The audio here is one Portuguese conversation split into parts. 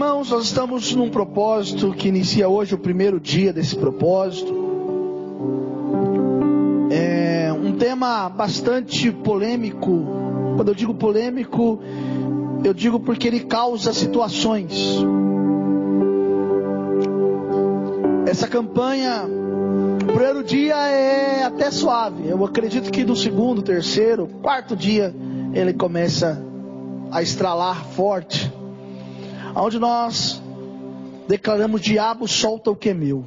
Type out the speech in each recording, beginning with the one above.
Irmãos, nós estamos num propósito que inicia hoje o primeiro dia desse propósito. É um tema bastante polêmico. Quando eu digo polêmico, eu digo porque ele causa situações. Essa campanha, o primeiro dia é até suave. Eu acredito que no segundo, terceiro, quarto dia ele começa a estralar forte onde nós declaramos: diabo, solta o que é meu.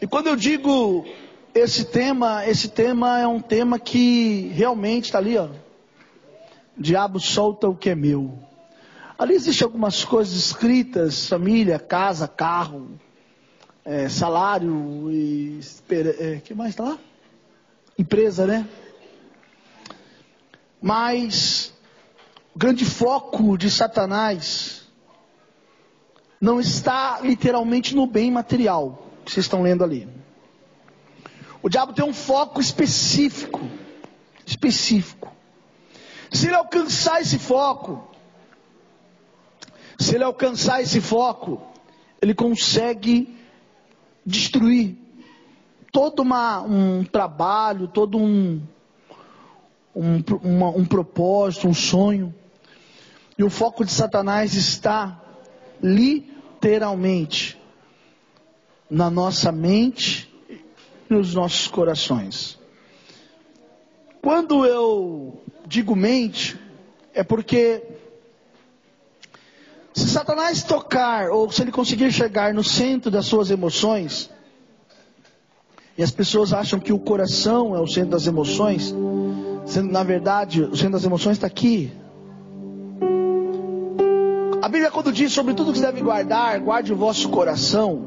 E quando eu digo esse tema, esse tema é um tema que realmente está ali, ó. Diabo, solta o que é meu. Ali existem algumas coisas escritas: família, casa, carro, é, salário e. É, que mais está lá? Empresa, né? Mas o grande foco de Satanás não está literalmente no bem material que vocês estão lendo ali. O diabo tem um foco específico, específico. Se ele alcançar esse foco, se ele alcançar esse foco, ele consegue destruir todo uma, um trabalho, todo um, um, uma, um propósito, um sonho. E o foco de Satanás está literalmente na nossa mente e nos nossos corações. Quando eu digo mente, é porque se Satanás tocar, ou se ele conseguir chegar no centro das suas emoções, e as pessoas acham que o coração é o centro das emoções, sendo na verdade o centro das emoções está aqui, a Bíblia, quando diz sobre tudo que você deve guardar, guarde o vosso coração,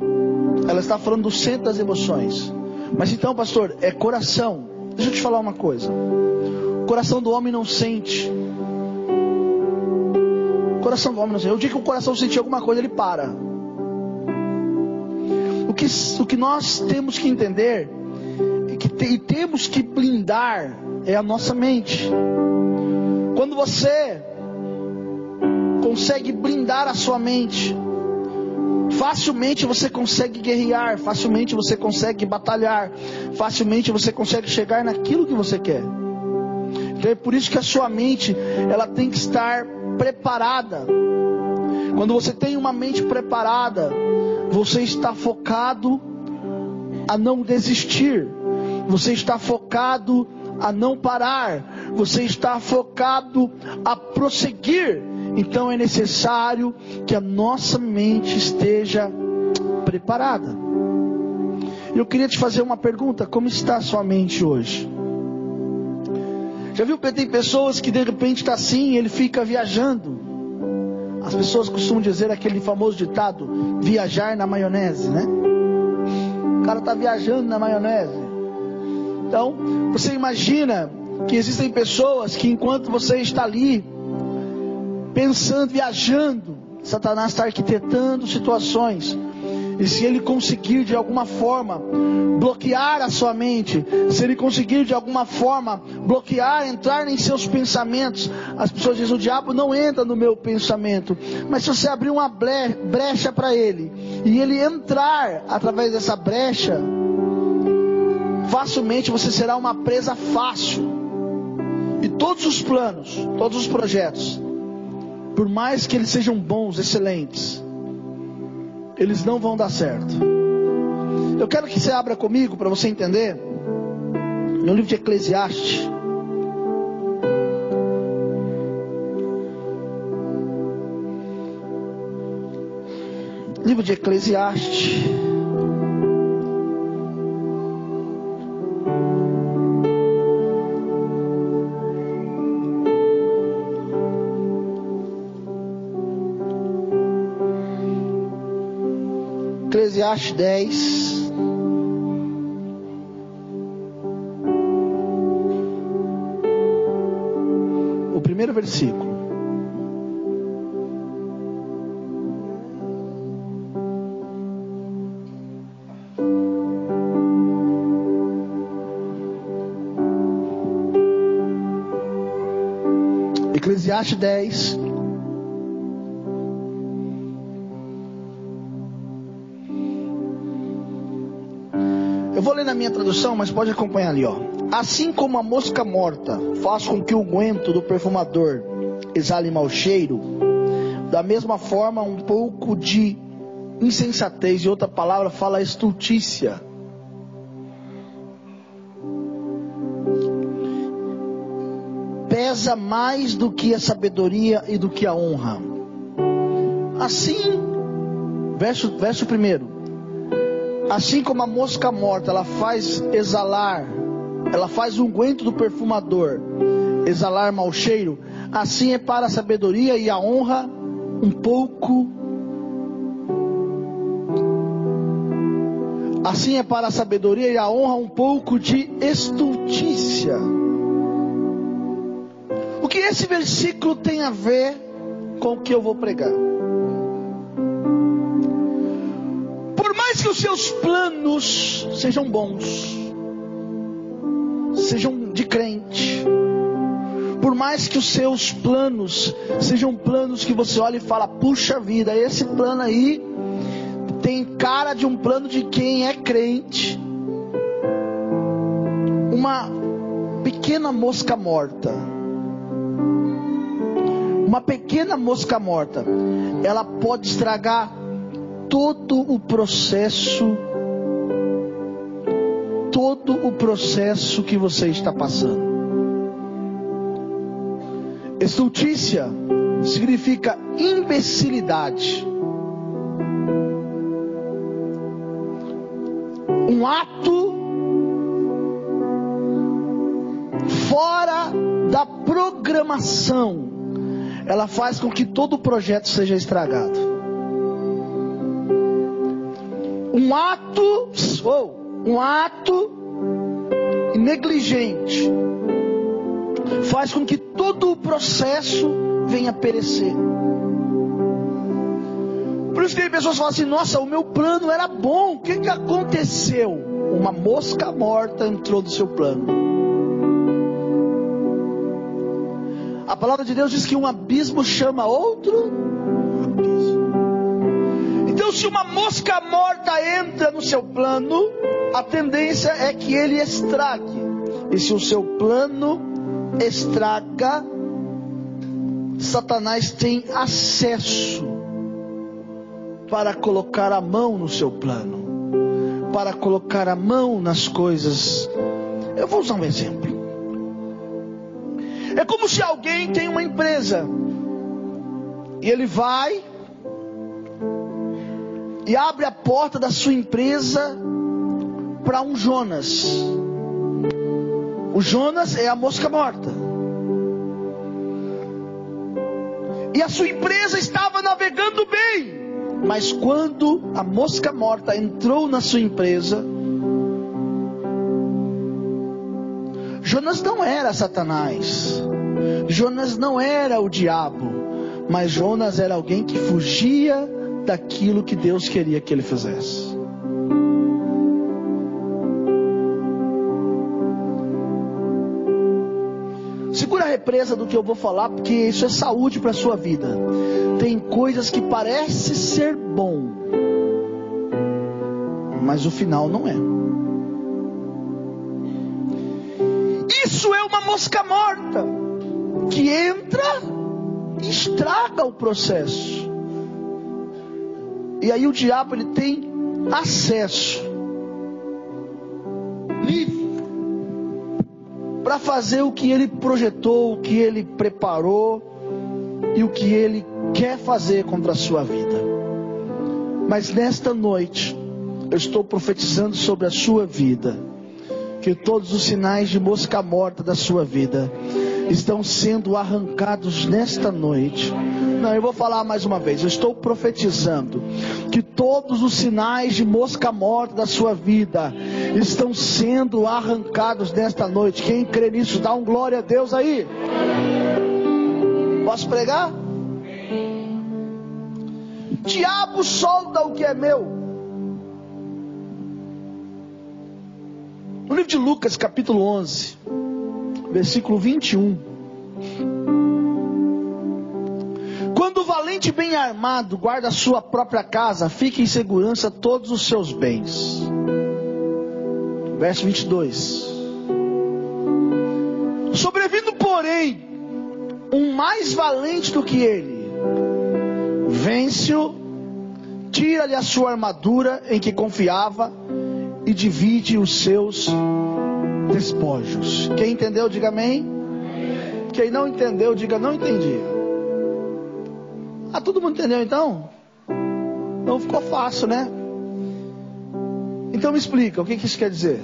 ela está falando do centro das emoções. Mas então, pastor, é coração. Deixa eu te falar uma coisa. O coração do homem não sente. O coração do homem não sente. Eu digo que o coração sente alguma coisa, ele para. O que, o que nós temos que entender e, que te, e temos que blindar é a nossa mente. Quando você consegue blindar a sua mente. Facilmente você consegue guerrear, facilmente você consegue batalhar, facilmente você consegue chegar naquilo que você quer. Então é por isso que a sua mente, ela tem que estar preparada. Quando você tem uma mente preparada, você está focado a não desistir. Você está focado a não parar. Você está focado a prosseguir. Então é necessário que a nossa mente esteja preparada. Eu queria te fazer uma pergunta: como está a sua mente hoje? Já viu que tem pessoas que de repente está assim, ele fica viajando. As pessoas costumam dizer aquele famoso ditado: viajar na maionese, né? O cara está viajando na maionese. Então, você imagina que existem pessoas que enquanto você está ali, pensando, viajando. Satanás está arquitetando situações. E se ele conseguir de alguma forma bloquear a sua mente, se ele conseguir de alguma forma bloquear, entrar em seus pensamentos, as pessoas dizem: o diabo não entra no meu pensamento. Mas se você abrir uma brecha para ele e ele entrar através dessa brecha, facilmente você será uma presa fácil. E todos os planos, todos os projetos por mais que eles sejam bons, excelentes, eles não vão dar certo. Eu quero que você abra comigo para você entender. No livro de Eclesiastes. Livro de Eclesiastes. Eclesiastes 10. O primeiro versículo. Eclesiastes 10, Ler na minha tradução, mas pode acompanhar ali, ó. Assim como a mosca morta faz com que o guento do perfumador exale mau cheiro, da mesma forma um pouco de insensatez, e outra palavra fala estultícia. Pesa mais do que a sabedoria e do que a honra. Assim, verso, verso primeiro. Assim como a mosca morta, ela faz exalar, ela faz o unguento do perfumador exalar mau cheiro, assim é para a sabedoria e a honra um pouco Assim é para a sabedoria e a honra um pouco de estultícia. O que esse versículo tem a ver com o que eu vou pregar? Por mais que os seus planos sejam bons, sejam de crente, por mais que os seus planos sejam planos que você olha e fala, puxa vida, esse plano aí tem cara de um plano de quem é crente. Uma pequena mosca morta. Uma pequena mosca morta, ela pode estragar todo o processo todo o processo que você está passando. Estultícia significa imbecilidade. um ato fora da programação, ela faz com que todo o projeto seja estragado. Um ato, ou um ato negligente faz com que todo o processo venha perecer. Por isso que tem pessoas que falam assim: nossa, o meu plano era bom, o que, que aconteceu? Uma mosca morta entrou no seu plano. A palavra de Deus diz que um abismo chama outro Então, se uma mosca morta entra no seu plano, a tendência é que ele estrague. E se o seu plano estraga, Satanás tem acesso para colocar a mão no seu plano, para colocar a mão nas coisas. Eu vou usar um exemplo. É como se alguém tem uma empresa e ele vai e abre a porta da sua empresa para um Jonas. O Jonas é a mosca morta. E a sua empresa estava navegando bem. Mas quando a mosca morta entrou na sua empresa, Jonas não era Satanás. Jonas não era o diabo. Mas Jonas era alguém que fugia daquilo que Deus queria que ele fizesse. Segura a represa do que eu vou falar, porque isso é saúde para a sua vida. Tem coisas que parece ser bom, mas o final não é. Isso é uma mosca morta que entra e estraga o processo. E aí o diabo ele tem acesso para fazer o que ele projetou, o que ele preparou e o que ele quer fazer contra a sua vida. Mas nesta noite, eu estou profetizando sobre a sua vida, que todos os sinais de mosca morta da sua vida estão sendo arrancados nesta noite. Não, eu vou falar mais uma vez. Eu estou profetizando que todos os sinais de mosca morta da sua vida estão sendo arrancados nesta noite. Quem crê nisso, dá um glória a Deus aí. Posso pregar? Diabo solta o que é meu. No livro de Lucas, capítulo 11, versículo 21. Valente bem armado guarda a sua própria casa, fica em segurança todos os seus bens. Verso 22. Sobrevindo, porém, um mais valente do que ele, vence-o, tira-lhe a sua armadura em que confiava e divide os seus despojos. Quem entendeu, diga amém. Quem não entendeu, diga não entendi. Ah, todo mundo entendeu então? Não ficou fácil, né? Então me explica, o que, que isso quer dizer?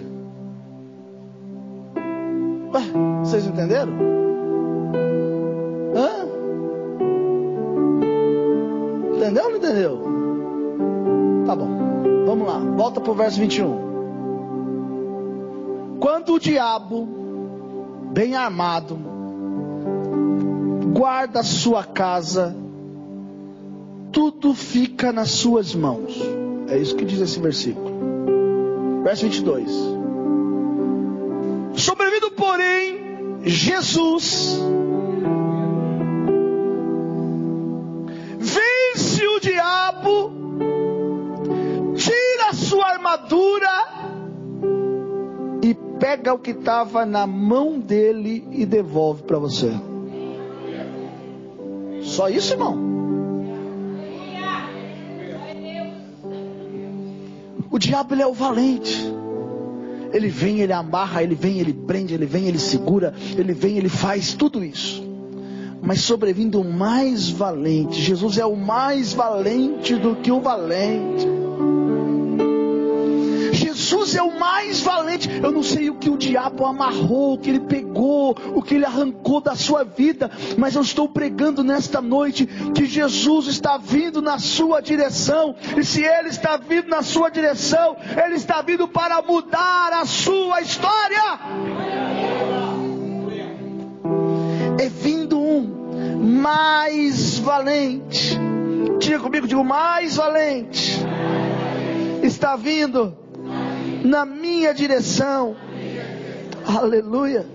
Ué, vocês entenderam? Hã? Entendeu ou não entendeu? Tá bom, vamos lá, volta para o verso 21. Quando o diabo, bem armado, guarda sua casa, tudo fica nas suas mãos. É isso que diz esse versículo. Verso 22. Sobrevindo, porém, Jesus vence o diabo, tira a sua armadura e pega o que estava na mão dele e devolve para você. Só isso, irmão? Diabo ele é o valente. Ele vem, ele amarra, ele vem, ele prende, ele vem, ele segura, ele vem, ele faz tudo isso. Mas sobrevindo o mais valente, Jesus é o mais valente do que o valente. Mais valente. Eu não sei o que o diabo amarrou, o que ele pegou, o que ele arrancou da sua vida, mas eu estou pregando nesta noite que Jesus está vindo na sua direção. E se ele está vindo na sua direção, ele está vindo para mudar a sua história. É vindo um mais valente. Diga comigo, digo mais valente. Está vindo na minha direção. Aleluia.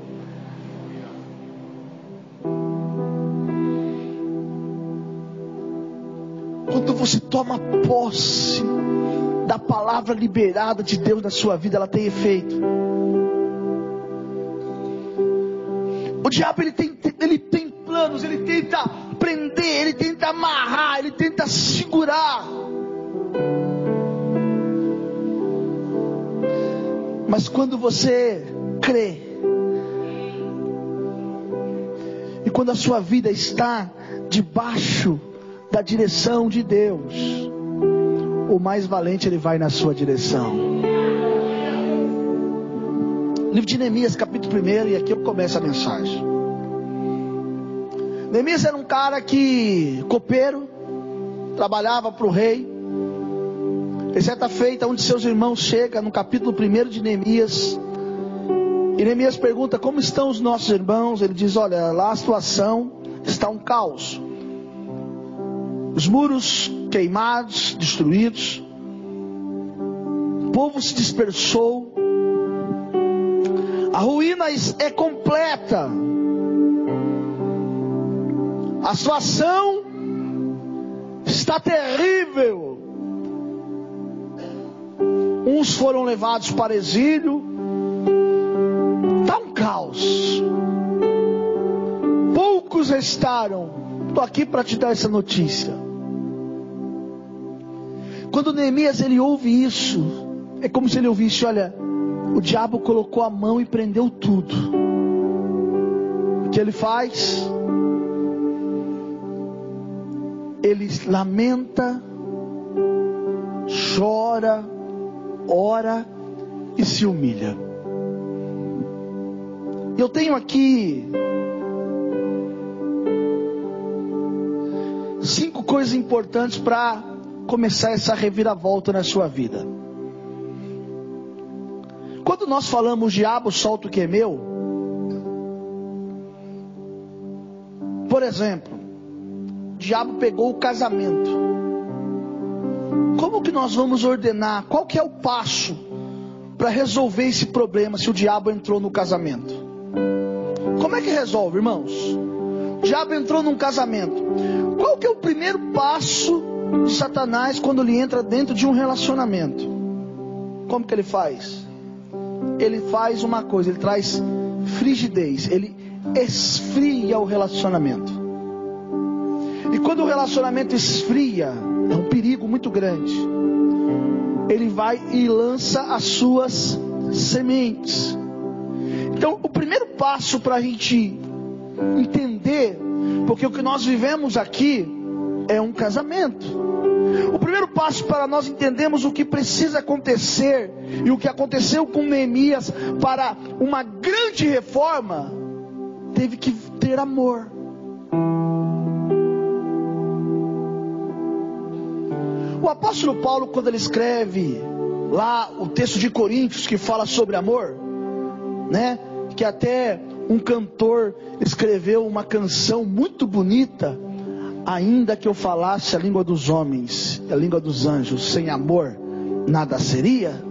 Quando você toma posse da palavra liberada de Deus na sua vida, ela tem efeito. O diabo ele tem, ele tem planos, ele tenta prender, ele tenta amarrar, ele tenta segurar. Mas quando você crê, e quando a sua vida está debaixo da direção de Deus, o mais valente ele vai na sua direção. Livro de Neemias, capítulo 1, e aqui eu começo a mensagem. Neemias era um cara que, copeiro, trabalhava para o rei. E certa feita, um de seus irmãos chega no capítulo 1 de Neemias. E Neemias pergunta: Como estão os nossos irmãos? Ele diz: Olha, lá a situação está um caos. Os muros queimados, destruídos. O povo se dispersou. A ruína é completa. A situação está terrível. Uns foram levados para exílio. Está um caos. Poucos restaram. Estou aqui para te dar essa notícia. Quando Neemias ele ouve isso, é como se ele ouvisse: olha, o diabo colocou a mão e prendeu tudo. O que ele faz? Ele lamenta, chora, ora e se humilha. Eu tenho aqui cinco coisas importantes para começar essa reviravolta na sua vida. Quando nós falamos diabo solta o que é meu, por exemplo, o diabo pegou o casamento. Como que nós vamos ordenar? Qual que é o passo para resolver esse problema se o diabo entrou no casamento? Como é que resolve, irmãos? O diabo entrou num casamento. Qual que é o primeiro passo de Satanás quando ele entra dentro de um relacionamento? Como que ele faz? ele faz uma coisa, ele traz frigidez, ele esfria o relacionamento. E quando o relacionamento esfria, é um perigo muito grande. Ele vai e lança as suas sementes. Então, o primeiro passo para a gente entender, porque o que nós vivemos aqui é um casamento. O primeiro passo para nós entendermos o que precisa acontecer e o que aconteceu com Neemias para uma grande reforma, teve que ter amor. Apóstolo Paulo, quando ele escreve lá o texto de Coríntios que fala sobre amor, né? Que até um cantor escreveu uma canção muito bonita, ainda que eu falasse a língua dos homens, a língua dos anjos, sem amor, nada seria.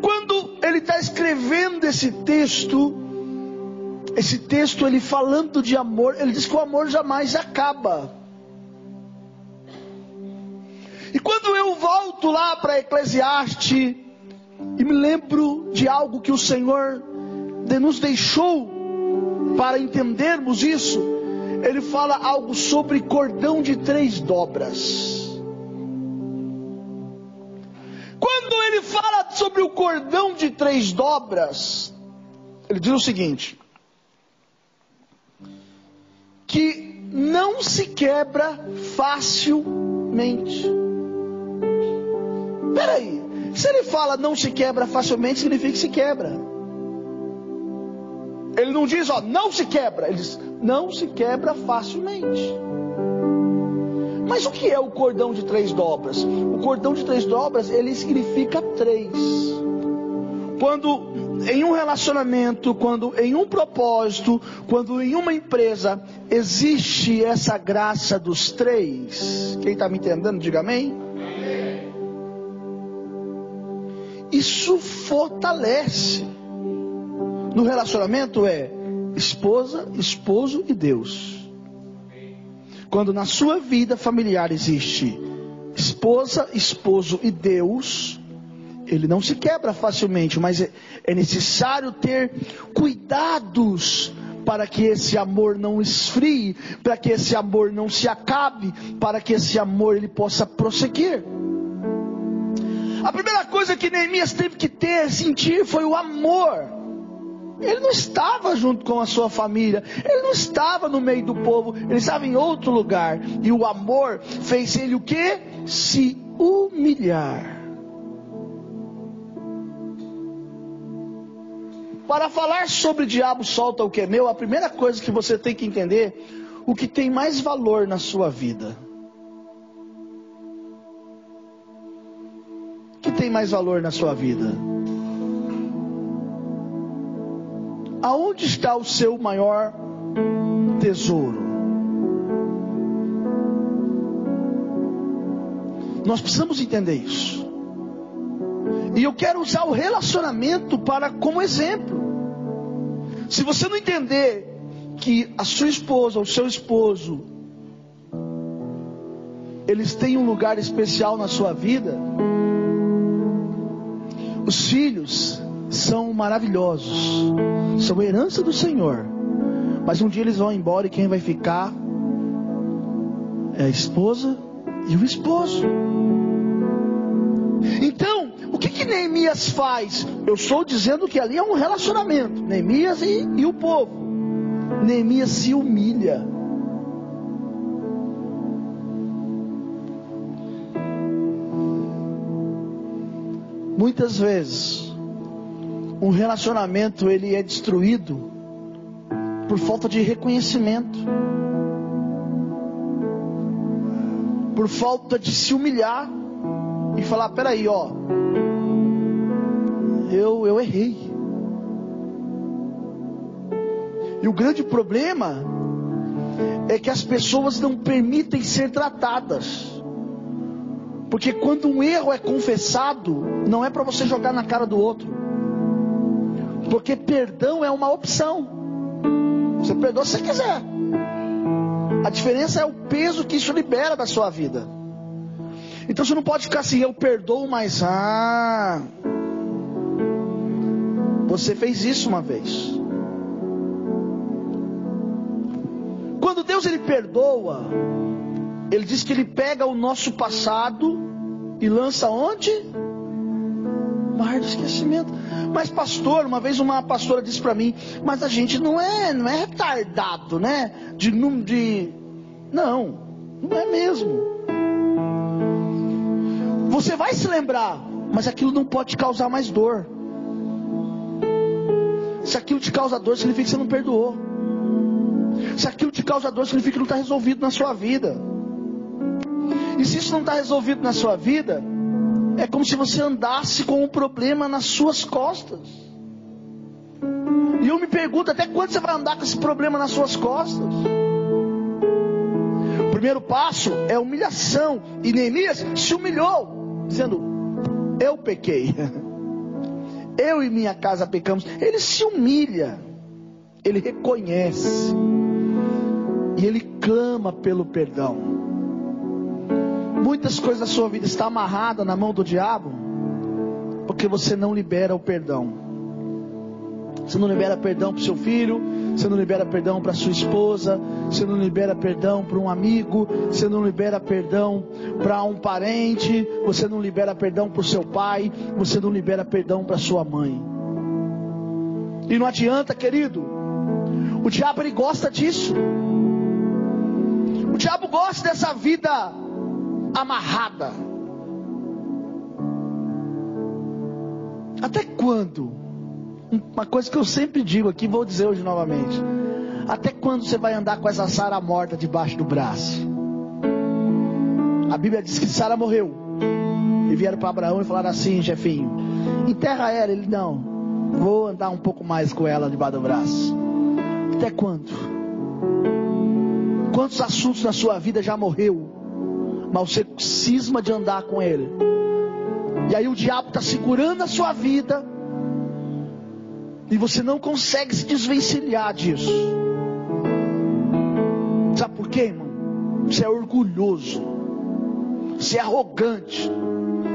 Quando ele está escrevendo esse texto, esse texto ele falando de amor, ele diz que o amor jamais acaba. E quando eu volto lá para Eclesiastes e me lembro de algo que o Senhor nos deixou para entendermos isso, ele fala algo sobre cordão de três dobras. Quando ele fala sobre o cordão de três dobras, ele diz o seguinte: que não se quebra facilmente. Peraí, se ele fala não se quebra facilmente, significa que se quebra. Ele não diz, ó, não se quebra. Ele diz, não se quebra facilmente. Mas o que é o cordão de três dobras? O cordão de três dobras, ele significa três. Quando em um relacionamento, quando em um propósito, quando em uma empresa existe essa graça dos três, quem está me entendendo, diga amém. Isso fortalece. No relacionamento é esposa, esposo e Deus. Quando na sua vida familiar existe esposa, esposo e Deus, ele não se quebra facilmente, mas é, é necessário ter cuidados para que esse amor não esfrie, para que esse amor não se acabe, para que esse amor ele possa prosseguir. A primeira coisa que Neemias teve que ter, sentir, foi o amor. Ele não estava junto com a sua família, ele não estava no meio do povo, ele estava em outro lugar. E o amor fez ele o que? Se humilhar. Para falar sobre diabo solta o que é meu, a primeira coisa que você tem que entender, o que tem mais valor na sua vida. Tem mais valor na sua vida? Aonde está o seu maior tesouro? Nós precisamos entender isso. E eu quero usar o relacionamento para como exemplo. Se você não entender que a sua esposa, o seu esposo, eles têm um lugar especial na sua vida, os filhos são maravilhosos, são herança do Senhor. Mas um dia eles vão embora e quem vai ficar é a esposa e o esposo. Então, o que que Neemias faz? Eu estou dizendo que ali é um relacionamento, Neemias e, e o povo. Neemias se humilha. Muitas vezes, um relacionamento ele é destruído por falta de reconhecimento, por falta de se humilhar e falar: peraí, ó, eu, eu errei. E o grande problema é que as pessoas não permitem ser tratadas. Porque quando um erro é confessado, não é para você jogar na cara do outro. Porque perdão é uma opção. Você perdoa se quiser. A diferença é o peso que isso libera da sua vida. Então você não pode ficar assim, eu perdoo, mas ah. Você fez isso uma vez. Quando Deus ele perdoa, ele diz que ele pega o nosso passado e lança onde? Mar de esquecimento. Mas pastor, uma vez uma pastora disse para mim, mas a gente não é, não é retardado, né? De não de Não, não é mesmo. Você vai se lembrar, mas aquilo não pode te causar mais dor. Se aquilo te causa dor, significa que você não perdoou. Se aquilo te causa dor, significa que não está resolvido na sua vida. E se isso não está resolvido na sua vida, é como se você andasse com um problema nas suas costas. E eu me pergunto até quando você vai andar com esse problema nas suas costas? O primeiro passo é humilhação. E Neemias se humilhou, dizendo: Eu pequei. Eu e minha casa pecamos. Ele se humilha. Ele reconhece. E ele clama pelo perdão muitas coisas da sua vida estão amarradas na mão do diabo, porque você não libera o perdão. Você não libera perdão para o seu filho, você não libera perdão para sua esposa, você não libera perdão para um amigo, você não libera perdão para um parente, você não libera perdão para o seu pai, você não libera perdão para sua mãe. E não adianta, querido. O diabo ele gosta disso. O diabo gosta dessa vida amarrada. Até quando? Uma coisa que eu sempre digo aqui, vou dizer hoje novamente. Até quando você vai andar com essa Sara morta debaixo do braço? A Bíblia diz que Sara morreu. E vieram para Abraão e falaram assim, chefinho: enterra ela. Ele, não, vou andar um pouco mais com ela debaixo do braço. Até quando? Quantos assuntos na sua vida já morreu? Mas você cisma de andar com ele. E aí o diabo está segurando a sua vida. E você não consegue se desvencilhar disso. Sabe por quê, irmão? Você é orgulhoso. Você é arrogante.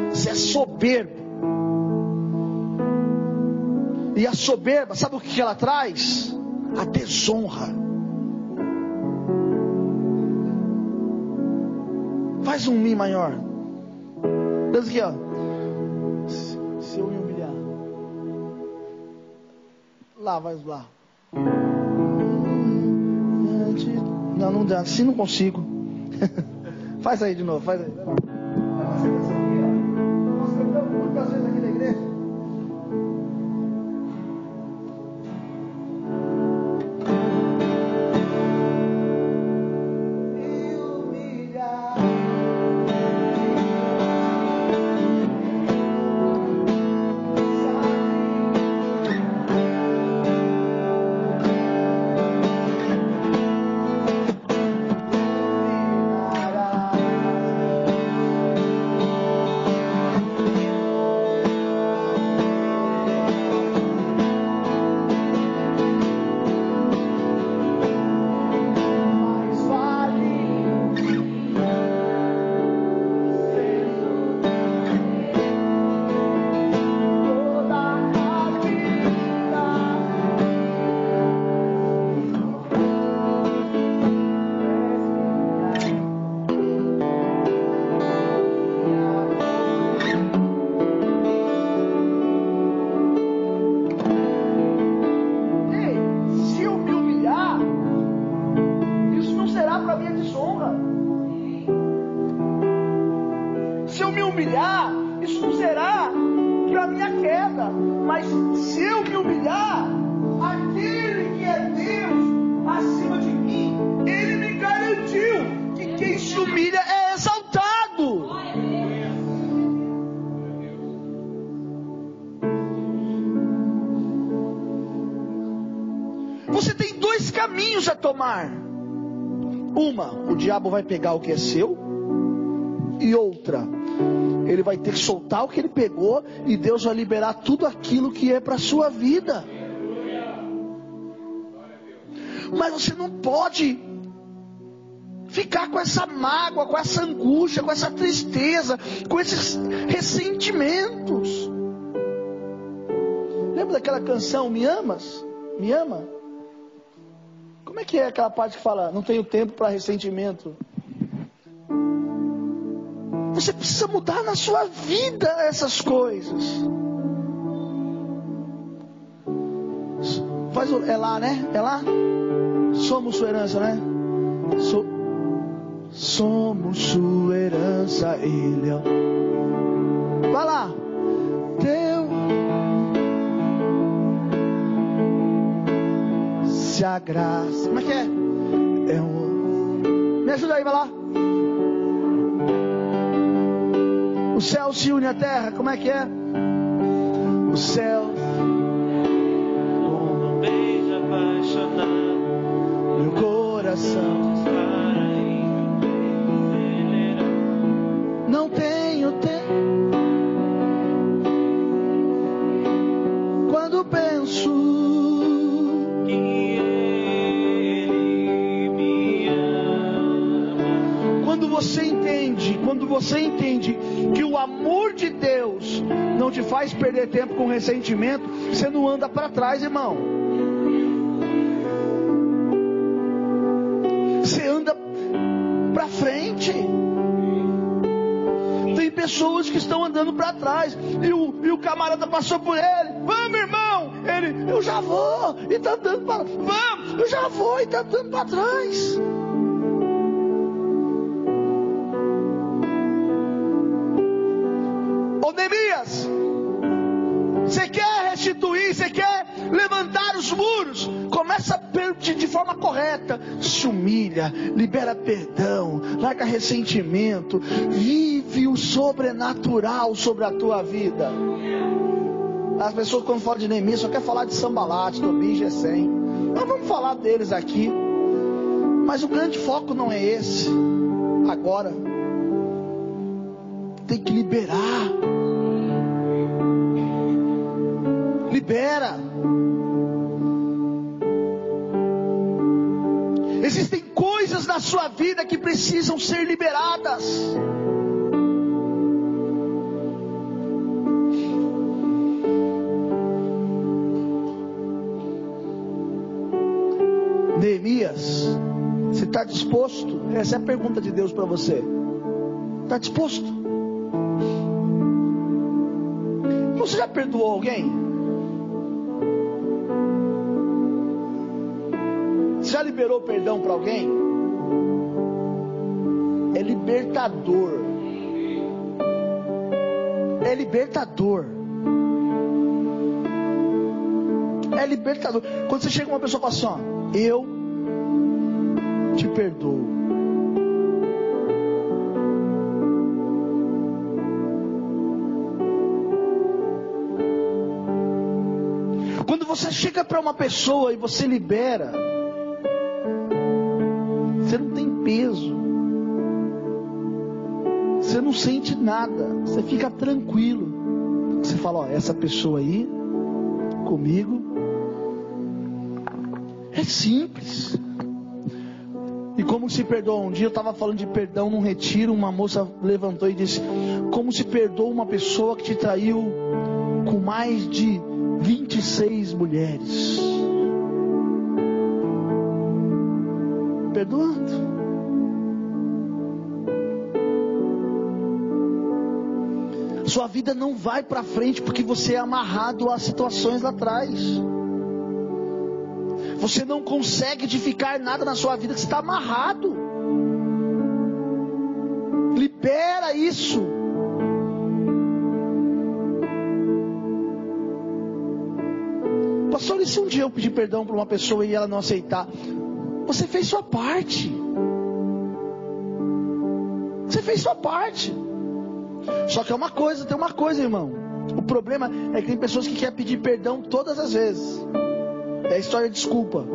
Você é soberbo. E a soberba, sabe o que ela traz? A desonra. Faz um Mi maior. Deus aqui, ó. Se eu me humilhar. Lá, vai lá. Não, não dá. Assim não consigo. faz aí de novo, faz aí. Diabo vai pegar o que é seu, e outra, ele vai ter que soltar o que ele pegou, e Deus vai liberar tudo aquilo que é para a sua vida. Mas você não pode ficar com essa mágoa, com essa angústia, com essa tristeza, com esses ressentimentos. Lembra daquela canção Me Amas? Me ama? Como é que é aquela parte que fala não tenho tempo para ressentimento? Você precisa mudar na sua vida essas coisas. Faz é lá, né? É lá? Somos sua herança, né? So, somos sua herança, Ele. É Vai lá. Se a graça. Como é que é? É um. Me ajuda aí, vai lá. O céu se une à terra, como é que é? O céu. Um beijo apaixonado, meu coração. Faz perder tempo com ressentimento, você não anda para trás, irmão. Você anda para frente. Tem pessoas que estão andando para trás e o, e o camarada passou por ele. Vamos, irmão. Ele, eu já vou e está andando para. Vamos, eu já vou e está andando para trás. Humilha, libera perdão, larga ressentimento, vive o sobrenatural sobre a tua vida. As pessoas quando falam de Neemias só quer falar de Sambalate, Tobin, Gesem. Nós vamos falar deles aqui, mas o grande foco não é esse. Agora, tem que liberar. Libera. Precisam ser liberadas. Neemias, você está disposto? Essa é a pergunta de Deus para você. Está disposto? Você já perdoou alguém? Você já liberou perdão para alguém? Libertador. É libertador. É libertador. Quando você chega uma pessoa e fala assim, ó, eu te perdoo. Quando você chega para uma pessoa e você libera, sente nada, você fica tranquilo. Você fala: Ó, essa pessoa aí, comigo, é simples. E como se perdoa? Um dia eu estava falando de perdão num retiro, uma moça levantou e disse: Como se perdoa uma pessoa que te traiu com mais de 26 mulheres? Perdoando. Vida não vai para frente porque você é amarrado a situações lá atrás. Você não consegue edificar nada na sua vida que está amarrado. Libera isso. Pastor, e se um dia eu pedir perdão para uma pessoa e ela não aceitar? Você fez sua parte. Você fez sua parte. Só que é uma coisa, tem uma coisa, irmão. O problema é que tem pessoas que querem pedir perdão todas as vezes. É a história de desculpa.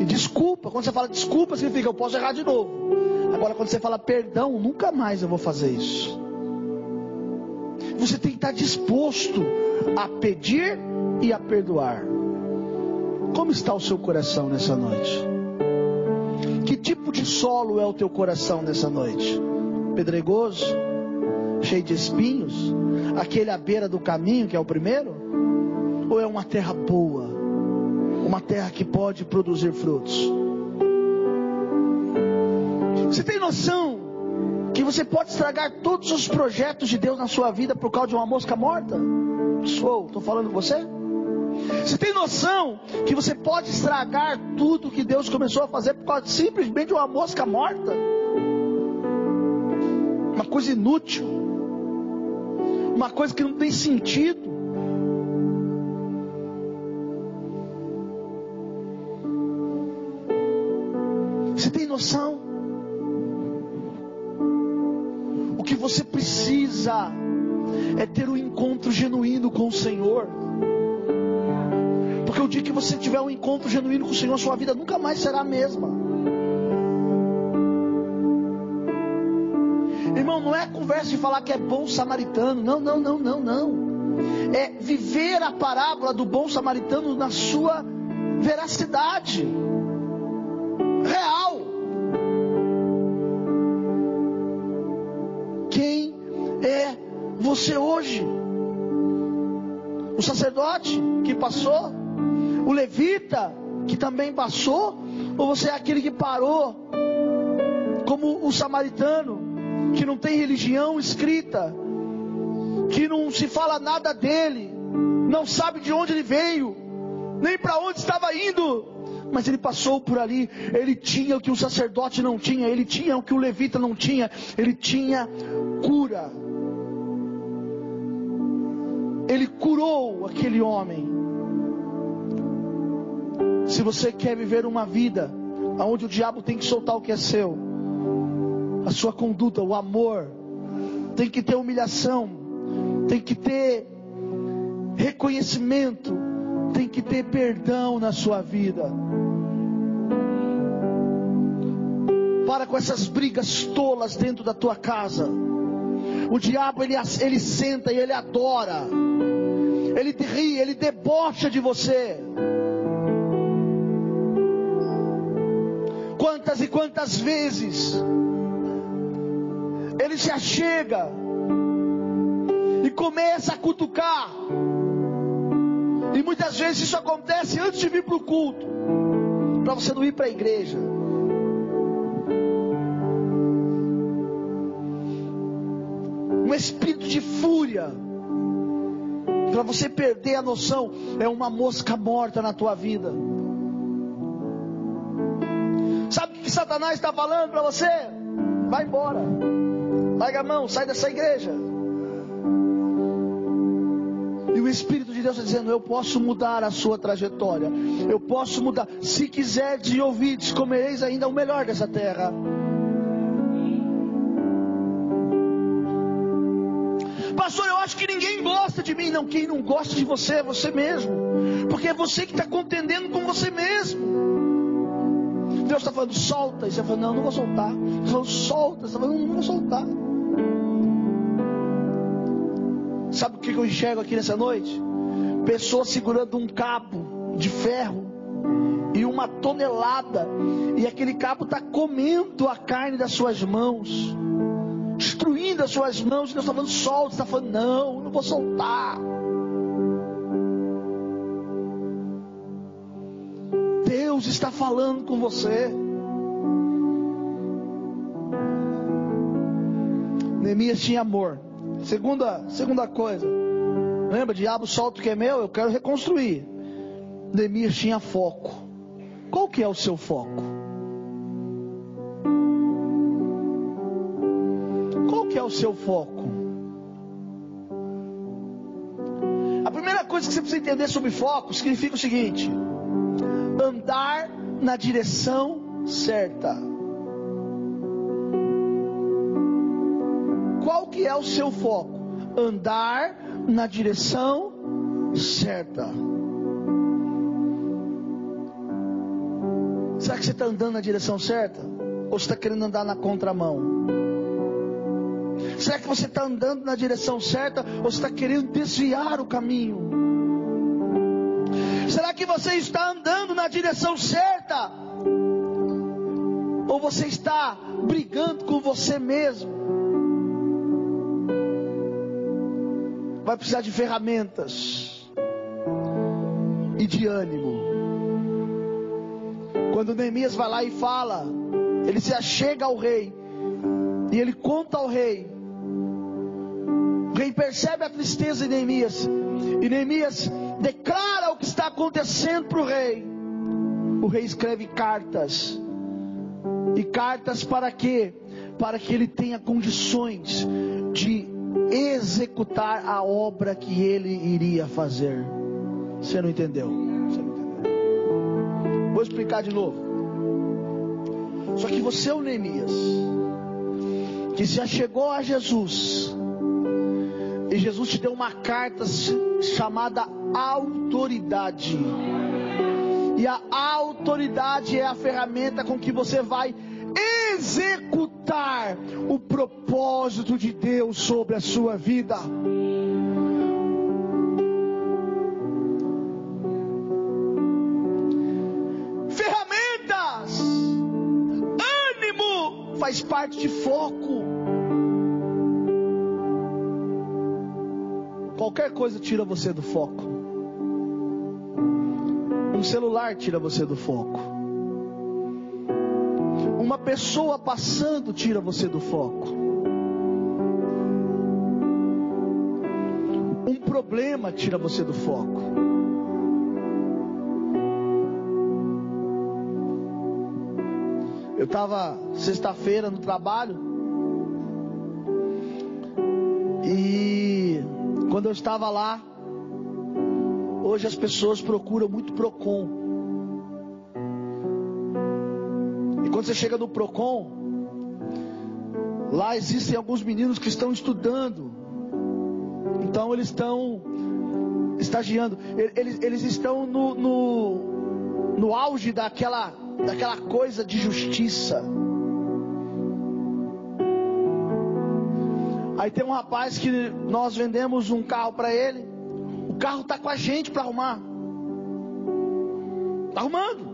E desculpa, quando você fala desculpa, significa eu posso errar de novo. Agora, quando você fala perdão, nunca mais eu vou fazer isso. Você tem que estar disposto a pedir e a perdoar. Como está o seu coração nessa noite? Que tipo de solo é o teu coração nessa noite? Pedregoso? Cheio de espinhos? Aquele à beira do caminho, que é o primeiro? Ou é uma terra boa? Uma terra que pode produzir frutos? Você tem noção que você pode estragar todos os projetos de Deus na sua vida por causa de uma mosca morta? Sou, estou falando com você? Você tem noção que você pode estragar tudo que Deus começou a fazer por causa simplesmente de uma mosca morta? Uma coisa inútil. Uma coisa que não tem sentido. Você tem noção? O que você precisa é ter um encontro genuíno com o Senhor. Porque o dia que você tiver um encontro genuíno com o Senhor, sua vida nunca mais será a mesma. Conversa de falar que é bom samaritano. Não, não, não, não, não. É viver a parábola do bom samaritano na sua veracidade real. Quem é você hoje? O sacerdote que passou? O levita que também passou? Ou você é aquele que parou? Como o samaritano, que não tem religião escrita, que não se fala nada dele, não sabe de onde ele veio, nem para onde estava indo, mas ele passou por ali, ele tinha o que o sacerdote não tinha, ele tinha o que o levita não tinha, ele tinha cura. Ele curou aquele homem. Se você quer viver uma vida onde o diabo tem que soltar o que é seu, a sua conduta, o amor, tem que ter humilhação, tem que ter reconhecimento, tem que ter perdão na sua vida. Para com essas brigas tolas dentro da tua casa. O diabo ele, ele senta e ele adora. Ele ri, ele debocha de você. Quantas e quantas vezes ele se achega e começa a cutucar. E muitas vezes isso acontece antes de vir para o culto, para você não ir para a igreja. Um espírito de fúria, para você perder a noção, é uma mosca morta na tua vida. Sabe o que Satanás está falando para você? Vai embora, larga a mão, sai dessa igreja. E o Espírito de Deus está dizendo: Eu posso mudar a sua trajetória. Eu posso mudar. Se quiser de ouvidos, comereis ainda o melhor dessa terra. Pastor, eu acho que ninguém gosta de mim. Não, quem não gosta de você é você mesmo. Porque é você que está contendendo com você mesmo. Deus está falando, solta. E você falando, não, não vou soltar. Ele falando, solta. Você está falando, não, vou soltar. Sabe o que eu enxergo aqui nessa noite? Pessoas segurando um cabo de ferro e uma tonelada, e aquele cabo está comendo a carne das suas mãos, destruindo as suas mãos. Deus está falando, solta. Você está falando, não, não vou soltar. Deus está falando com você. Neemias tinha amor. Segunda, segunda coisa. Lembra, diabo solta o que é meu, eu quero reconstruir. Neemias tinha foco. Qual que é o seu foco? Qual que é o seu foco? A primeira coisa que você precisa entender sobre foco significa o seguinte: andar na direção certa. Qual que é o seu foco? Andar na direção certa. Será que você está andando na direção certa? Ou você está querendo andar na contramão? Será que você está andando na direção certa? Ou você está querendo desviar o caminho? Será que você está andando na direção certa? Ou você está brigando com você mesmo? Vai precisar de ferramentas. e de ânimo. Quando Neemias vai lá e fala, ele se achega ao rei e ele conta ao rei. O rei percebe a tristeza de Neemias e Neemias declara o que está acontecendo para o rei. O rei escreve cartas e cartas para quê? Para que ele tenha condições de executar a obra que ele iria fazer. Você não entendeu? Você não entendeu? Vou explicar de novo. Só que você é o Neemias, que se achegou a Jesus, e Jesus te deu uma carta chamada autoridade. E a autoridade é a ferramenta com que você vai executar o propósito de Deus sobre a sua vida. Ferramentas, ânimo faz parte de foco. Qualquer coisa tira você do foco. Um celular tira você do foco. Uma pessoa passando tira você do foco. Um problema tira você do foco. Eu estava sexta-feira no trabalho e quando eu estava lá, hoje as pessoas procuram muito Procon. E quando você chega no Procon, lá existem alguns meninos que estão estudando. Então eles estão estagiando. Eles, eles estão no, no, no auge daquela, daquela coisa de justiça. Aí tem um rapaz que nós vendemos um carro para ele. Carro tá com a gente para arrumar. Tá arrumando.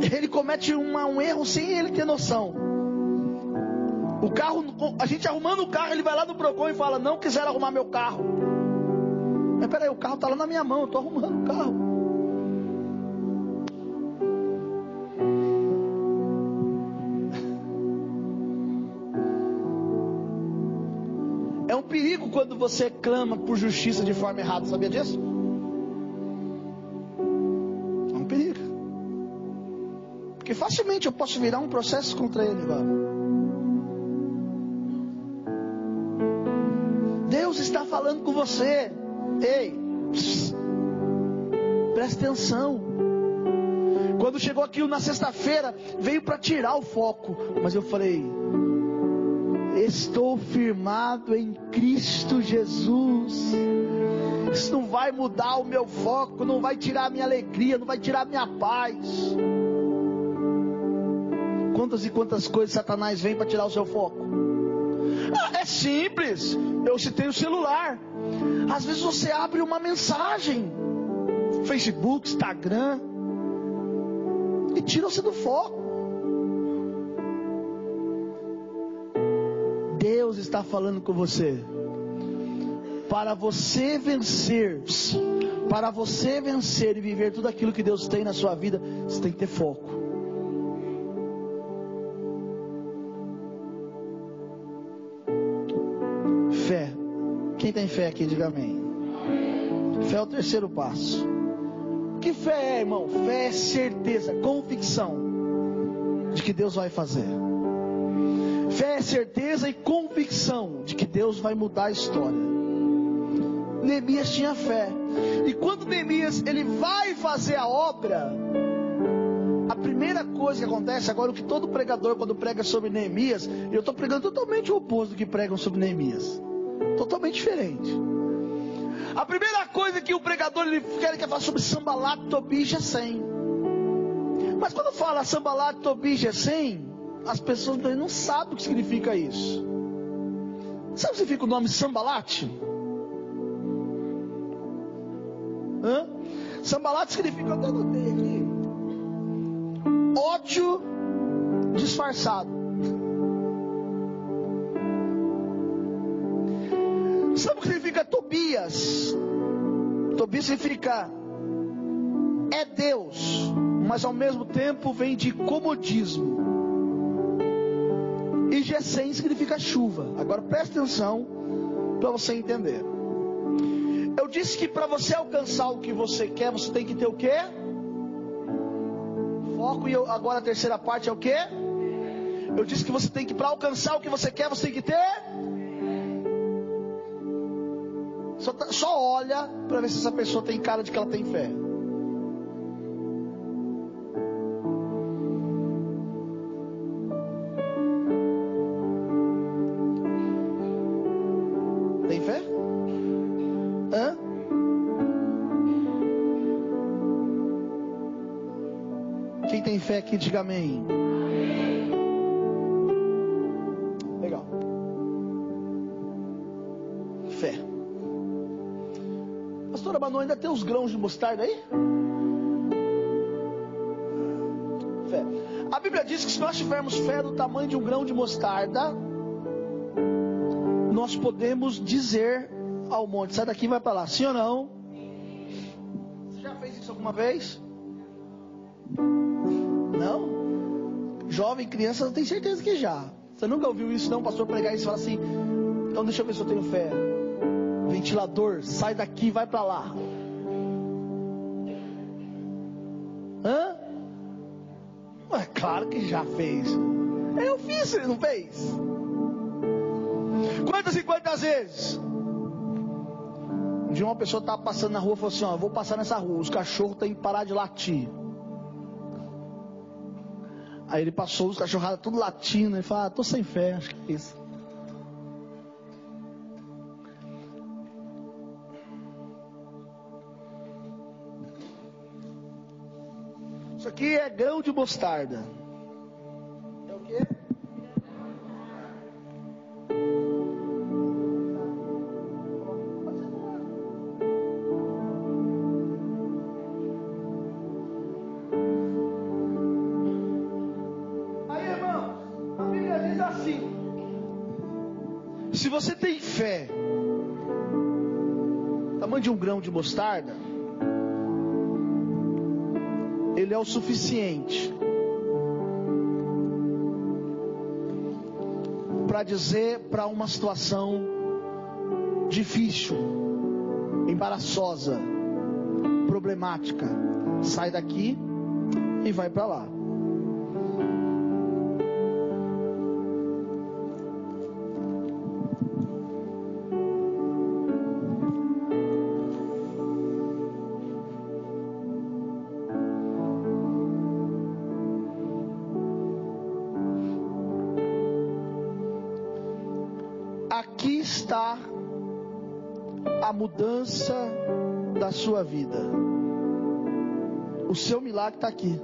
Ele comete uma, um erro sem ele ter noção. O carro, a gente arrumando o carro, ele vai lá no Procon e fala: Não quiser arrumar meu carro. Mas peraí, o carro tá lá na minha mão, eu tô arrumando o carro. Quando você clama por justiça de forma errada, sabia disso? É um perigo. Porque facilmente eu posso virar um processo contra ele agora. Deus está falando com você. Ei, pss, preste atenção. Quando chegou aquilo na sexta-feira, veio para tirar o foco. Mas eu falei, Estou firmado em Cristo Jesus. Isso não vai mudar o meu foco, não vai tirar a minha alegria, não vai tirar a minha paz. Quantas e quantas coisas Satanás vem para tirar o seu foco? Ah, é simples. Eu citei o celular. Às vezes você abre uma mensagem, Facebook, Instagram, e tira você do foco. Está falando com você. Para você vencer, para você vencer e viver tudo aquilo que Deus tem na sua vida, você tem que ter foco. Fé. Quem tem fé aqui, diga amém. Fé é o terceiro passo. Que fé é, irmão? Fé é certeza, convicção de que Deus vai fazer. Fé é certeza e convicção de que Deus vai mudar a história. Neemias tinha fé. E quando Neemias ele vai fazer a obra, a primeira coisa que acontece agora, o que todo pregador quando prega sobre Neemias, eu estou pregando totalmente o oposto do que pregam sobre Neemias. Totalmente diferente. A primeira coisa que o pregador ele quer, quer falar sobre Sambalat, Tobi e Gesem. Mas quando fala Sambalat, Tobi e Gesem, as pessoas não sabem o que significa isso. Sabe o que significa o nome Sambalat? Hã? Sambalat significa, eu até anotei aqui, ódio disfarçado. Sabe o que significa Tobias? Tobi significa é Deus, mas ao mesmo tempo vem de comodismo. E Gesem significa chuva. Agora preste atenção para você entender. Eu disse que para você alcançar o que você quer, você tem que ter o quê? Foco e eu, agora a terceira parte é o quê? Eu disse que você tem que para alcançar o que você quer, você tem que ter só, tá- só olha para ver se essa pessoa tem cara de que ela tem fé. Aqui, diga amém. Legal. Fé. Pastora Manu, ainda tem os grãos de mostarda aí? Fé. A Bíblia diz que se nós tivermos fé do tamanho de um grão de mostarda, nós podemos dizer ao monte, sai daqui vai para lá, sim ou não? Você já fez isso alguma vez? Jovem, criança, eu tenho certeza que já. Você nunca ouviu isso, não? O pastor pregar isso e falar assim: então deixa eu ver se eu tenho fé. Ventilador, sai daqui, vai para lá. Hã? Ué, claro que já fez. Eu fiz, ele não fez? Quantas e quantas vezes? Um dia uma pessoa estava passando na rua e falou assim: Ó, vou passar nessa rua, os cachorros têm que parar de latir. Aí ele passou, os cachorrados tudo latindo. Ele falou: ah, tô sem fé, acho que é isso. Isso aqui é grão de mostarda. De mostarda, ele é o suficiente para dizer para uma situação difícil, embaraçosa, problemática, sai daqui e vai para lá. Sua vida. O seu milagre está aqui.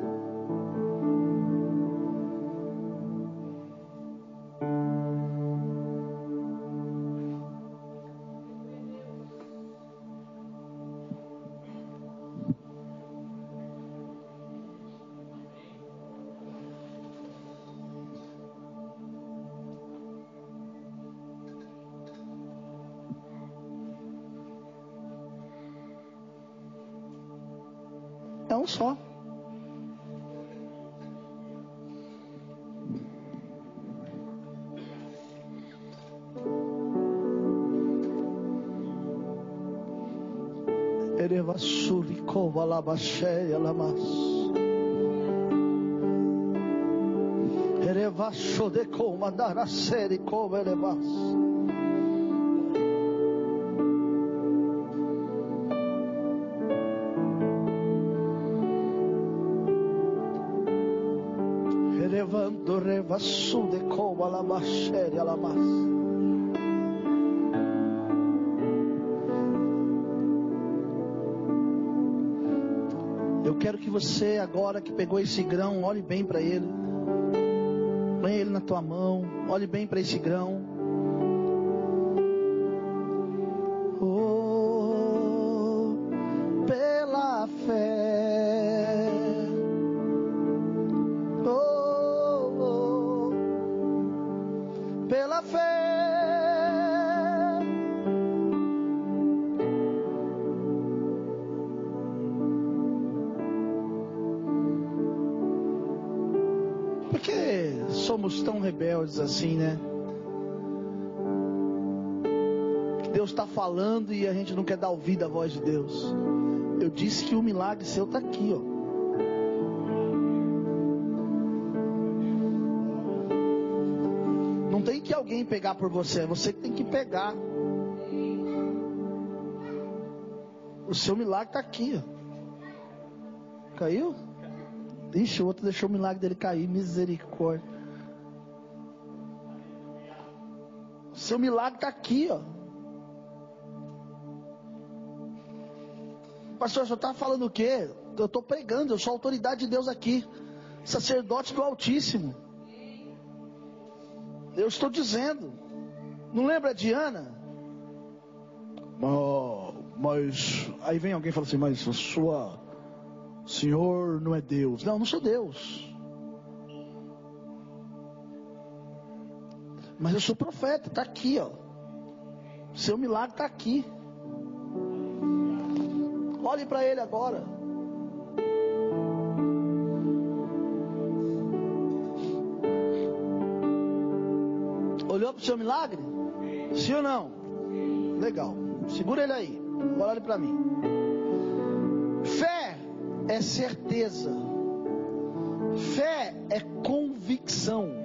É um só. Erevasuri kova labacheia lamas. Erevasho de koma daraseri kova elevas. Eu quero que você, agora que pegou esse grão, olhe bem para ele. Põe ele na tua mão. Olhe bem para esse grão. Rebeldes assim, né? Deus está falando e a gente não quer dar ouvido à voz de Deus. Eu disse que o milagre seu está aqui, ó. Não tem que alguém pegar por você, é você que tem que pegar. O seu milagre está aqui, ó. Caiu? Ixi, o outro deixou o milagre dele cair, misericórdia. Seu milagre está aqui, ó. Pastor, você está falando o quê? Eu estou pregando, eu sou autoridade de Deus aqui, sacerdote do Altíssimo. Eu estou dizendo. Não lembra de Ana? Oh, mas aí vem alguém e fala assim, mas a sua Senhor não é Deus. Não, não sou Deus. Mas eu sou profeta, está aqui, ó. Seu milagre está aqui. Olhe para ele agora. Olhou para o seu milagre? Sim ou não? Legal. Segura ele aí. Agora olhe para mim. Fé é certeza. Fé é convicção.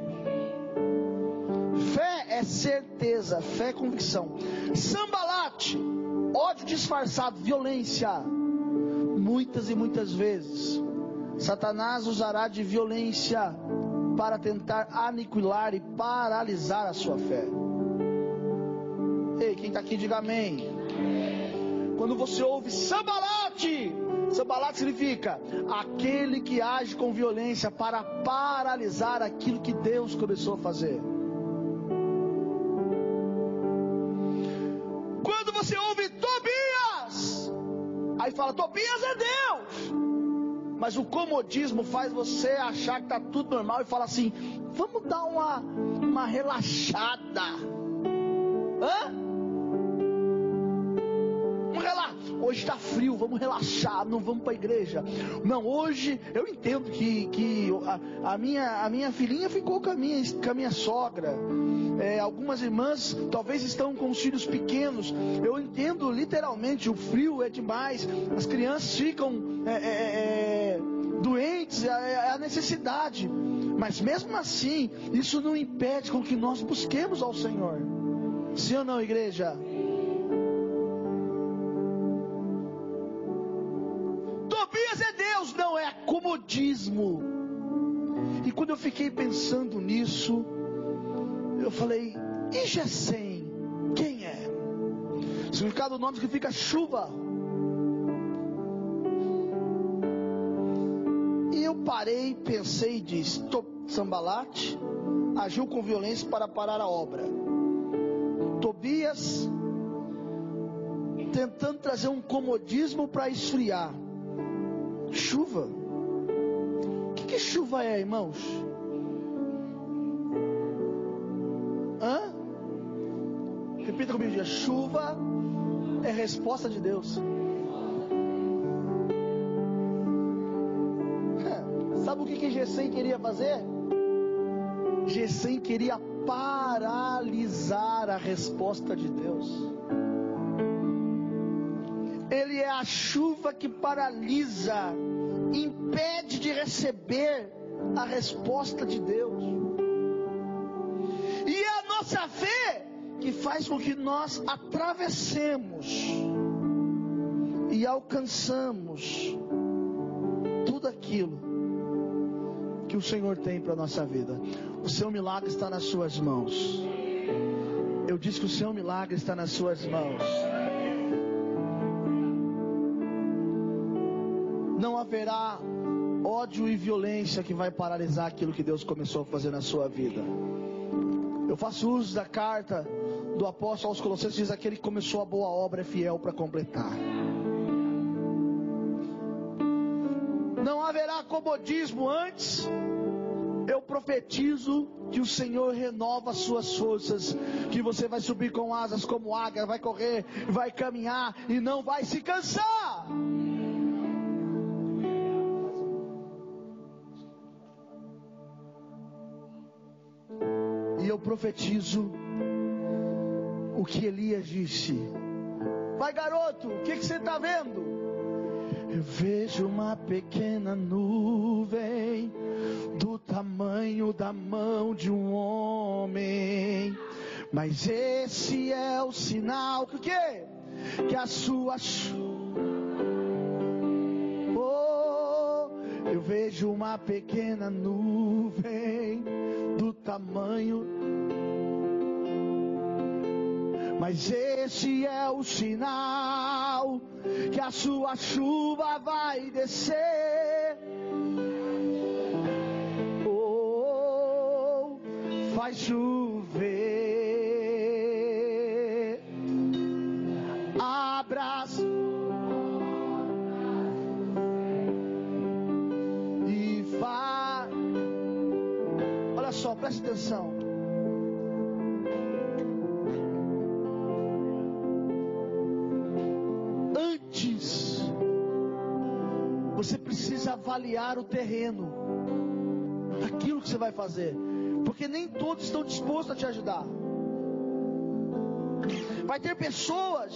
Fé é convicção. Sambalate, ódio disfarçado, violência. Muitas e muitas vezes, Satanás usará de violência para tentar aniquilar e paralisar a sua fé. Ei, quem está aqui, diga amém. Quando você ouve sambalate, sambalate significa aquele que age com violência para paralisar aquilo que Deus começou a fazer. Fala: Tobias é Deus. Mas o comodismo faz você achar que está tudo normal e fala assim: vamos dar uma, uma relaxada. Hã? Hoje está frio, vamos relaxar, não vamos para a igreja. Não, hoje eu entendo que, que a, a, minha, a minha filhinha ficou com a minha, com a minha sogra. É, algumas irmãs talvez estão com os filhos pequenos. Eu entendo literalmente, o frio é demais. As crianças ficam é, é, é, doentes, é, é a necessidade. Mas mesmo assim, isso não impede com que nós busquemos ao Senhor. Sim ou não, igreja? Comodismo. E quando eu fiquei pensando nisso, eu falei, e Gesem? Quem é? O significado do nome significa chuva. E eu parei, pensei e disse: Sambalate agiu com violência para parar a obra. Tobias tentando trazer um comodismo para esfriar. Chuva. Chuva é, irmãos? Hã? Repita comigo. Chuva é resposta de Deus. Sabe o que que Gesem queria fazer? Gesem queria paralisar a resposta de Deus. Ele é a chuva que paralisa, impede de receber a resposta de Deus. E é a nossa fé que faz com que nós atravessemos e alcançamos tudo aquilo que o Senhor tem para a nossa vida. O seu milagre está nas suas mãos. Eu disse que o seu milagre está nas suas mãos. Não haverá ódio e violência que vai paralisar aquilo que Deus começou a fazer na sua vida. Eu faço uso da carta do apóstolo aos Colossenses, diz aquele que começou a boa obra é fiel para completar. Não haverá comodismo antes. Eu profetizo que o Senhor renova as suas forças, que você vai subir com asas como águia, vai correr, vai caminhar e não vai se cansar. Profetizo o que Elias disse. Vai, garoto, o que, você está vendo? Eu vejo uma pequena nuvem do tamanho da mão de um homem. Mas esse é o sinal que o quê? Que a sua chuva. Eu vejo uma pequena nuvem do tamanho. Mas esse é o sinal que a sua chuva vai descer. Oh, faz chover. Atenção. Antes, você precisa avaliar o terreno, aquilo que você vai fazer, porque nem todos estão dispostos a te ajudar. Vai ter pessoas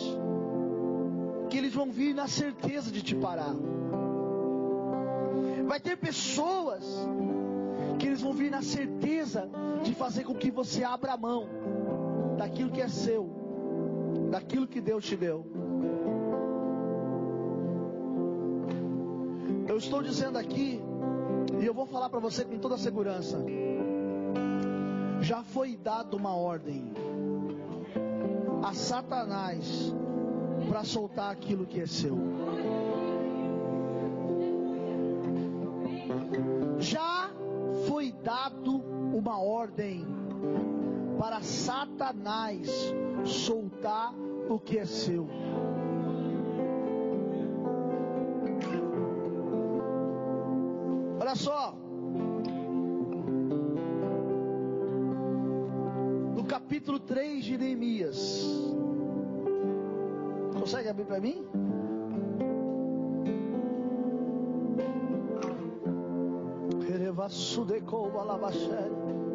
que eles vão vir na certeza de te parar. Vai ter pessoas que eles vão vir na certeza de fazer com que você abra a mão daquilo que é seu, daquilo que Deus te deu. Eu estou dizendo aqui, e eu vou falar para você com toda segurança: já foi dada uma ordem a Satanás para soltar aquilo que é seu. Dado uma ordem para Satanás soltar o que é seu. Olha só. No capítulo 3 de Neemias. Consegue abrir para mim? Erevasudeko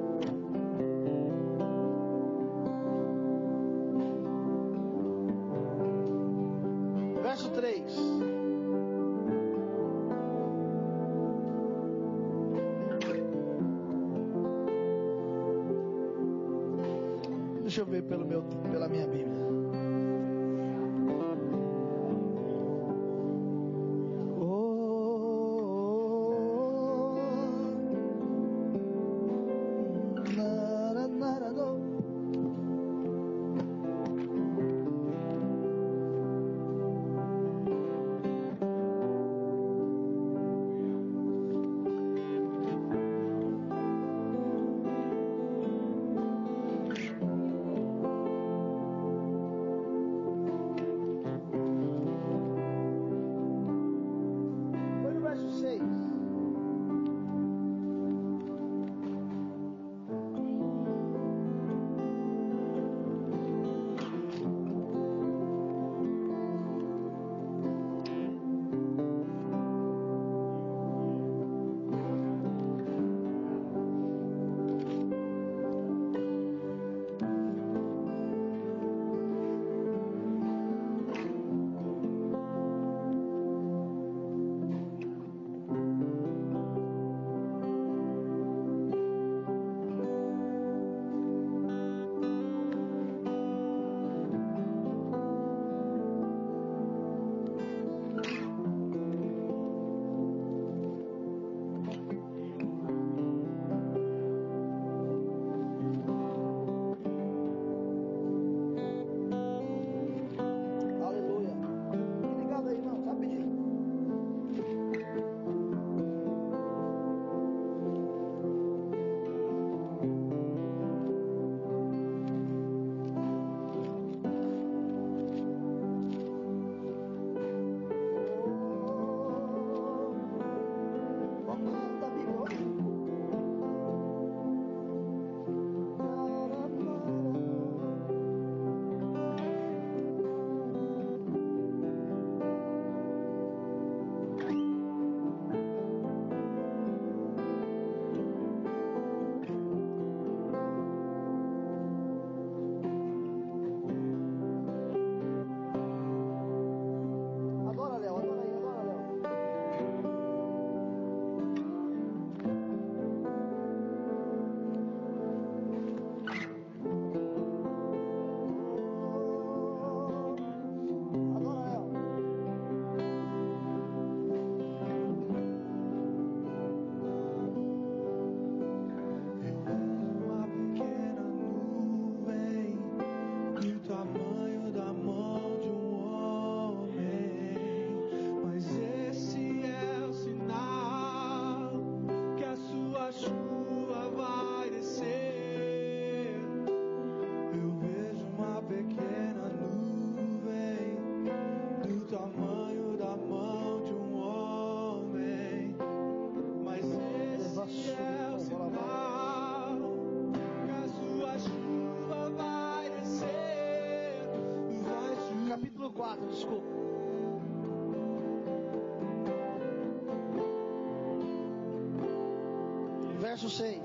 Verso 6.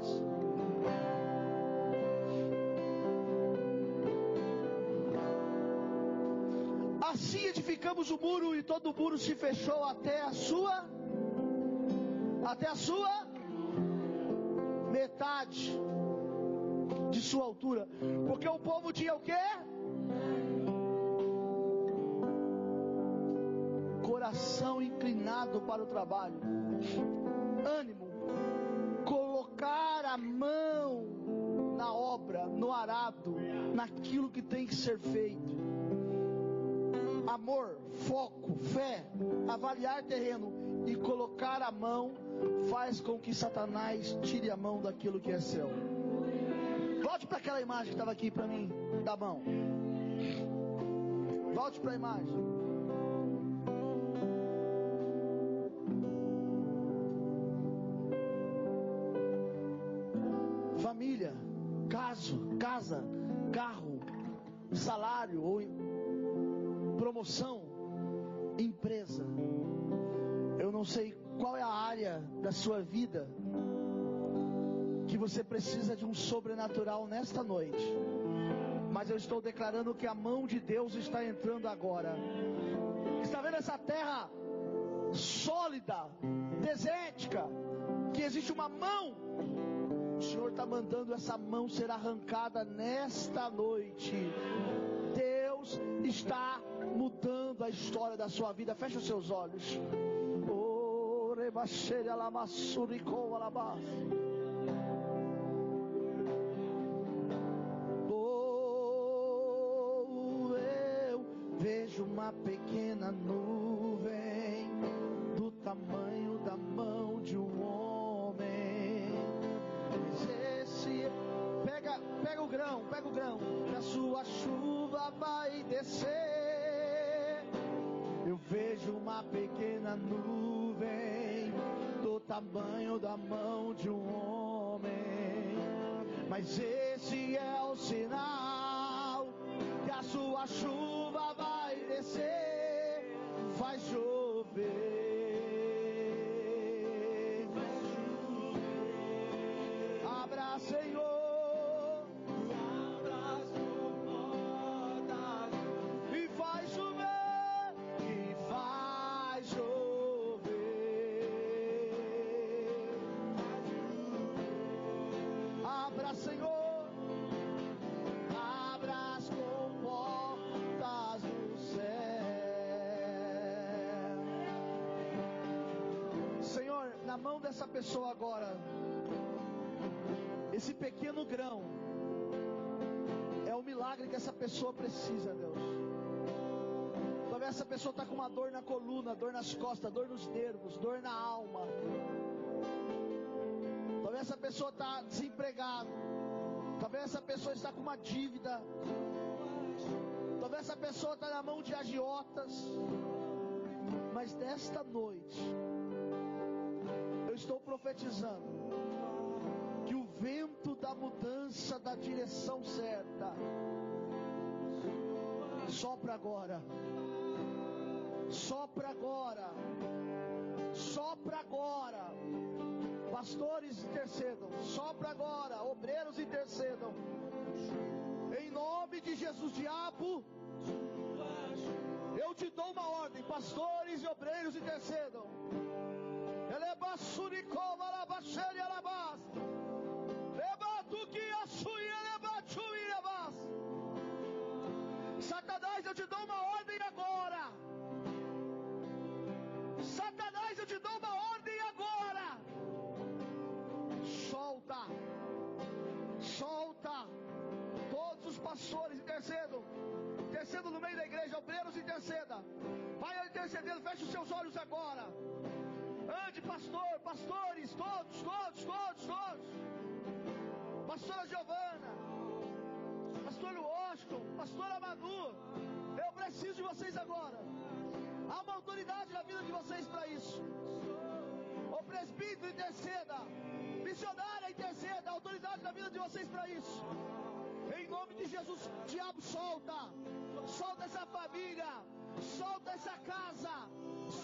Assim edificamos o muro e todo o muro se fechou até a sua até a sua metade de sua altura, porque o povo tinha o quê? coração inclinado para o trabalho, avaliar terreno e colocar a mão faz com que Satanás tire a mão daquilo que é seu. Volte para aquela imagem que estava aqui para mim, da mão. Volte para a imagem. família, caso, casa, carro, salário ou promoção, empresa. Não sei qual é a área da sua vida que você precisa de um sobrenatural nesta noite. Mas eu estou declarando que a mão de Deus está entrando agora. Está vendo essa terra sólida, desértica, que existe uma mão o Senhor está mandando essa mão ser arrancada nesta noite. Deus está mudando a história da sua vida. Feche os seus olhos. Oh, rebaixere alamassuricou alabás. Oh, eu vejo uma pequena nuvem do tamanho da mão de um homem. Esse pega, pega o grão, pega o grão, que a sua chuva vai descer. Vejo uma pequena nuvem do tamanho da mão de um homem. Mas esse é o sinal que a sua chuva mão dessa pessoa agora, esse pequeno grão é o milagre que essa pessoa precisa, Deus. Talvez essa pessoa está com uma dor na coluna, dor nas costas, dor nos nervos, dor na alma. Talvez essa pessoa está desempregada. Talvez essa pessoa está com uma dívida. Talvez essa pessoa está na mão de agiotas. Mas nesta noite, estou profetizando que o vento da mudança da direção certa sopra agora. Sopra agora. Sopra agora. Pastores intercedam. Sopra agora. Obreiros intercedam. Em nome de Jesus, diabo. Eu te dou uma ordem. Pastores e obreiros intercedam. Satanás, eu te dou uma ordem agora. Satanás, eu te dou uma ordem agora. Solta. Solta. Todos os pastores intercedam. intercedendo no meio da igreja, obreiros interceda. Vai intercedendo, feche os seus olhos agora. Ande, pastor, pastores, todos, todos, todos, todos. Pastora Giovana, Pastor Washington, Pastora Manu, eu preciso de vocês agora. Há uma autoridade na vida de vocês para isso. O presbítero interceda, missionária interceda, a autoridade na vida de vocês para isso. Nome de Jesus, diabo solta, solta essa família, solta essa casa,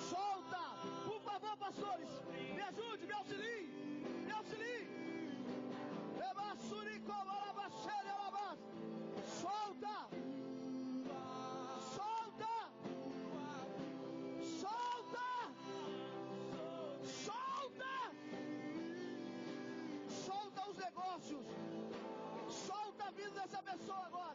solta, por favor, pastores, me ajude, me auxilie, me auxilie. Solta, pessoa agora,